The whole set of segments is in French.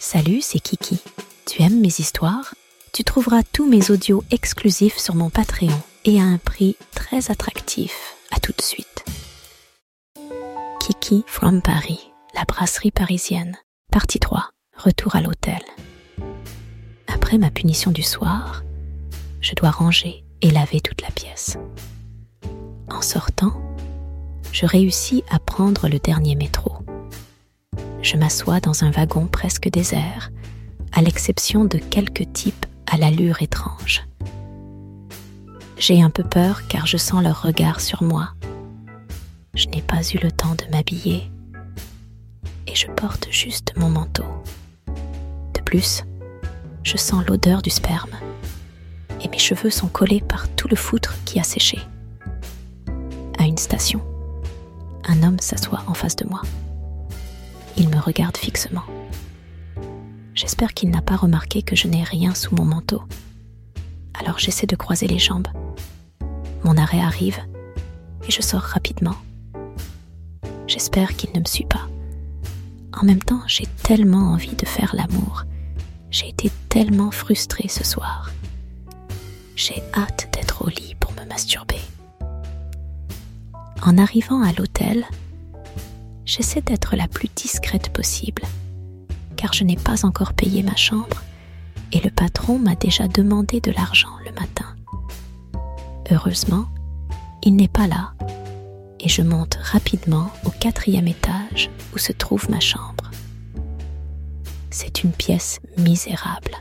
Salut, c'est Kiki. Tu aimes mes histoires? Tu trouveras tous mes audios exclusifs sur mon Patreon et à un prix très attractif. À tout de suite. Kiki from Paris, la brasserie parisienne. Partie 3. Retour à l'hôtel. Après ma punition du soir, je dois ranger et laver toute la pièce. En sortant, je réussis à prendre le dernier métro je m'assois dans un wagon presque désert, à l'exception de quelques types à l'allure étrange. J'ai un peu peur car je sens leur regard sur moi. Je n'ai pas eu le temps de m'habiller et je porte juste mon manteau. De plus, je sens l'odeur du sperme et mes cheveux sont collés par tout le foutre qui a séché. À une station, un homme s'assoit en face de moi. Il me regarde fixement. J'espère qu'il n'a pas remarqué que je n'ai rien sous mon manteau. Alors j'essaie de croiser les jambes. Mon arrêt arrive et je sors rapidement. J'espère qu'il ne me suit pas. En même temps, j'ai tellement envie de faire l'amour. J'ai été tellement frustrée ce soir. J'ai hâte d'être au lit pour me masturber. En arrivant à l'hôtel, j'essaie d'être la plus discrète possible, car je n'ai pas encore payé ma chambre et le patron m'a déjà demandé de l'argent le matin. Heureusement, il n'est pas là et je monte rapidement au quatrième étage où se trouve ma chambre. C'est une pièce misérable.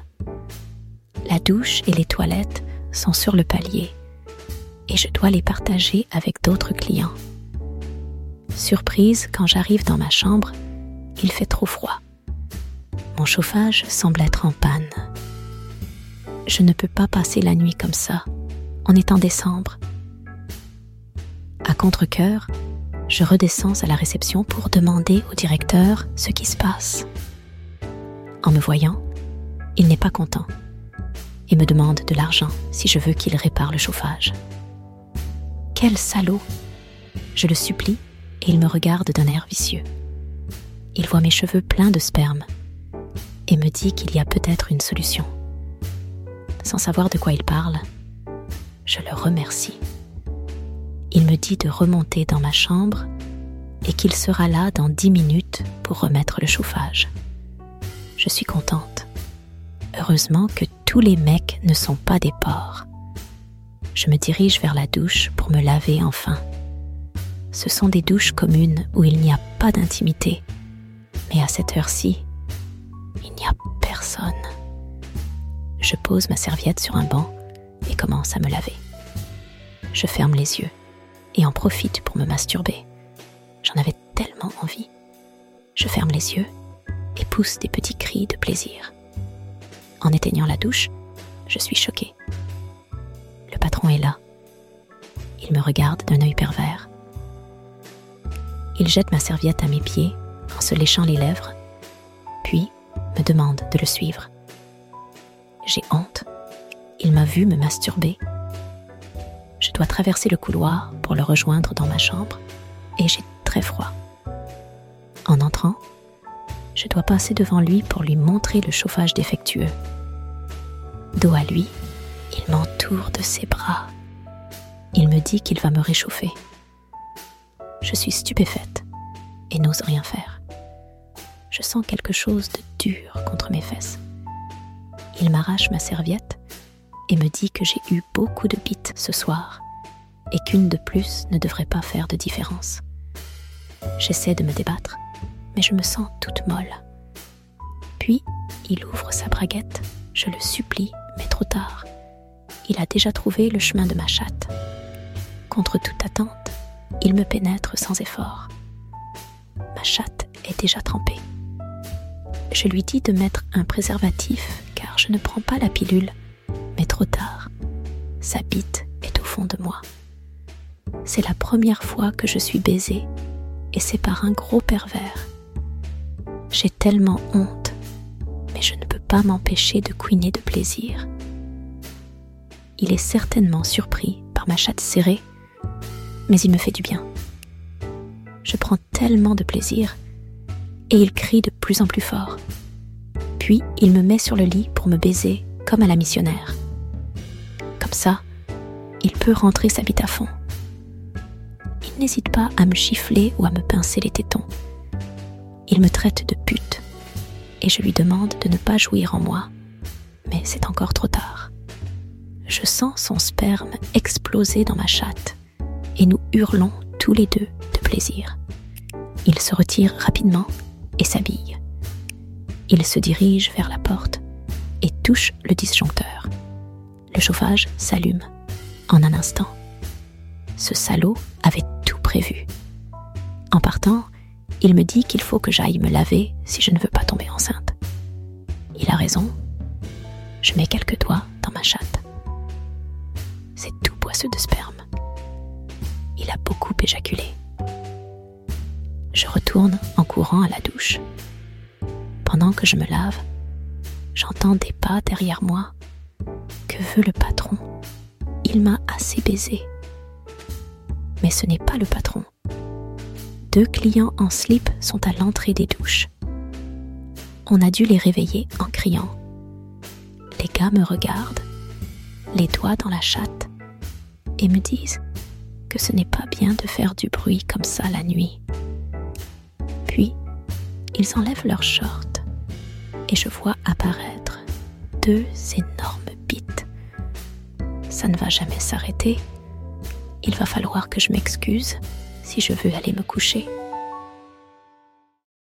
La douche et les toilettes sont sur le palier et je dois les partager avec d'autres clients. Surprise, quand j'arrive dans ma chambre, il fait trop froid. Mon chauffage semble être en panne. Je ne peux pas passer la nuit comme ça. On est en décembre. À contre-coeur, je redescends à la réception pour demander au directeur ce qui se passe. En me voyant, il n'est pas content et me demande de l'argent si je veux qu'il répare le chauffage. Quel salaud Je le supplie il me regarde d'un air vicieux. Il voit mes cheveux pleins de sperme et me dit qu'il y a peut-être une solution. Sans savoir de quoi il parle, je le remercie. Il me dit de remonter dans ma chambre et qu'il sera là dans dix minutes pour remettre le chauffage. Je suis contente. Heureusement que tous les mecs ne sont pas des porcs. Je me dirige vers la douche pour me laver enfin ce sont des douches communes où il n'y a pas d'intimité. Mais à cette heure-ci, il n'y a personne. Je pose ma serviette sur un banc et commence à me laver. Je ferme les yeux et en profite pour me masturber. J'en avais tellement envie. Je ferme les yeux et pousse des petits cris de plaisir. En éteignant la douche, je suis choquée. Le patron est là. Il me regarde d'un œil pervers. Il jette ma serviette à mes pieds en se léchant les lèvres, puis me demande de le suivre. J'ai honte. Il m'a vu me masturber. Je dois traverser le couloir pour le rejoindre dans ma chambre et j'ai très froid. En entrant, je dois passer devant lui pour lui montrer le chauffage défectueux. Dos à lui, il m'entoure de ses bras. Il me dit qu'il va me réchauffer je suis stupéfaite et n'ose rien faire. Je sens quelque chose de dur contre mes fesses. Il m'arrache ma serviette et me dit que j'ai eu beaucoup de bites ce soir et qu'une de plus ne devrait pas faire de différence. J'essaie de me débattre, mais je me sens toute molle. Puis, il ouvre sa braguette, je le supplie, mais trop tard. Il a déjà trouvé le chemin de ma chatte. Contre toute attente, il me pénètre sans effort. Ma chatte est déjà trempée. Je lui dis de mettre un préservatif car je ne prends pas la pilule, mais trop tard. Sa bite est au fond de moi. C'est la première fois que je suis baisée et c'est par un gros pervers. J'ai tellement honte, mais je ne peux pas m'empêcher de couiner de plaisir. Il est certainement surpris par ma chatte serrée mais il me fait du bien. Je prends tellement de plaisir et il crie de plus en plus fort. Puis il me met sur le lit pour me baiser comme à la missionnaire. Comme ça, il peut rentrer sa bite à fond. Il n'hésite pas à me chiffler ou à me pincer les tétons. Il me traite de pute et je lui demande de ne pas jouir en moi. Mais c'est encore trop tard. Je sens son sperme exploser dans ma chatte et nous hurlons tous les deux de plaisir. Il se retire rapidement et s'habille. Il se dirige vers la porte et touche le disjoncteur. Le chauffage s'allume en un instant. Ce salaud avait tout prévu. En partant, il me dit qu'il faut que j'aille me laver si je ne veux pas tomber enceinte. Il a raison. Je mets quelques doigts dans ma chatte. C'est tout poisseux de sperme. Il a beaucoup éjaculé. Je retourne en courant à la douche. Pendant que je me lave, j'entends des pas derrière moi. Que veut le patron? Il m'a assez baisé. Mais ce n'est pas le patron. Deux clients en slip sont à l'entrée des douches. On a dû les réveiller en criant. Les gars me regardent, les doigts dans la chatte, et me disent que ce n'est pas bien de faire du bruit comme ça la nuit. Puis, ils enlèvent leurs shorts et je vois apparaître deux énormes bites. Ça ne va jamais s'arrêter. Il va falloir que je m'excuse si je veux aller me coucher.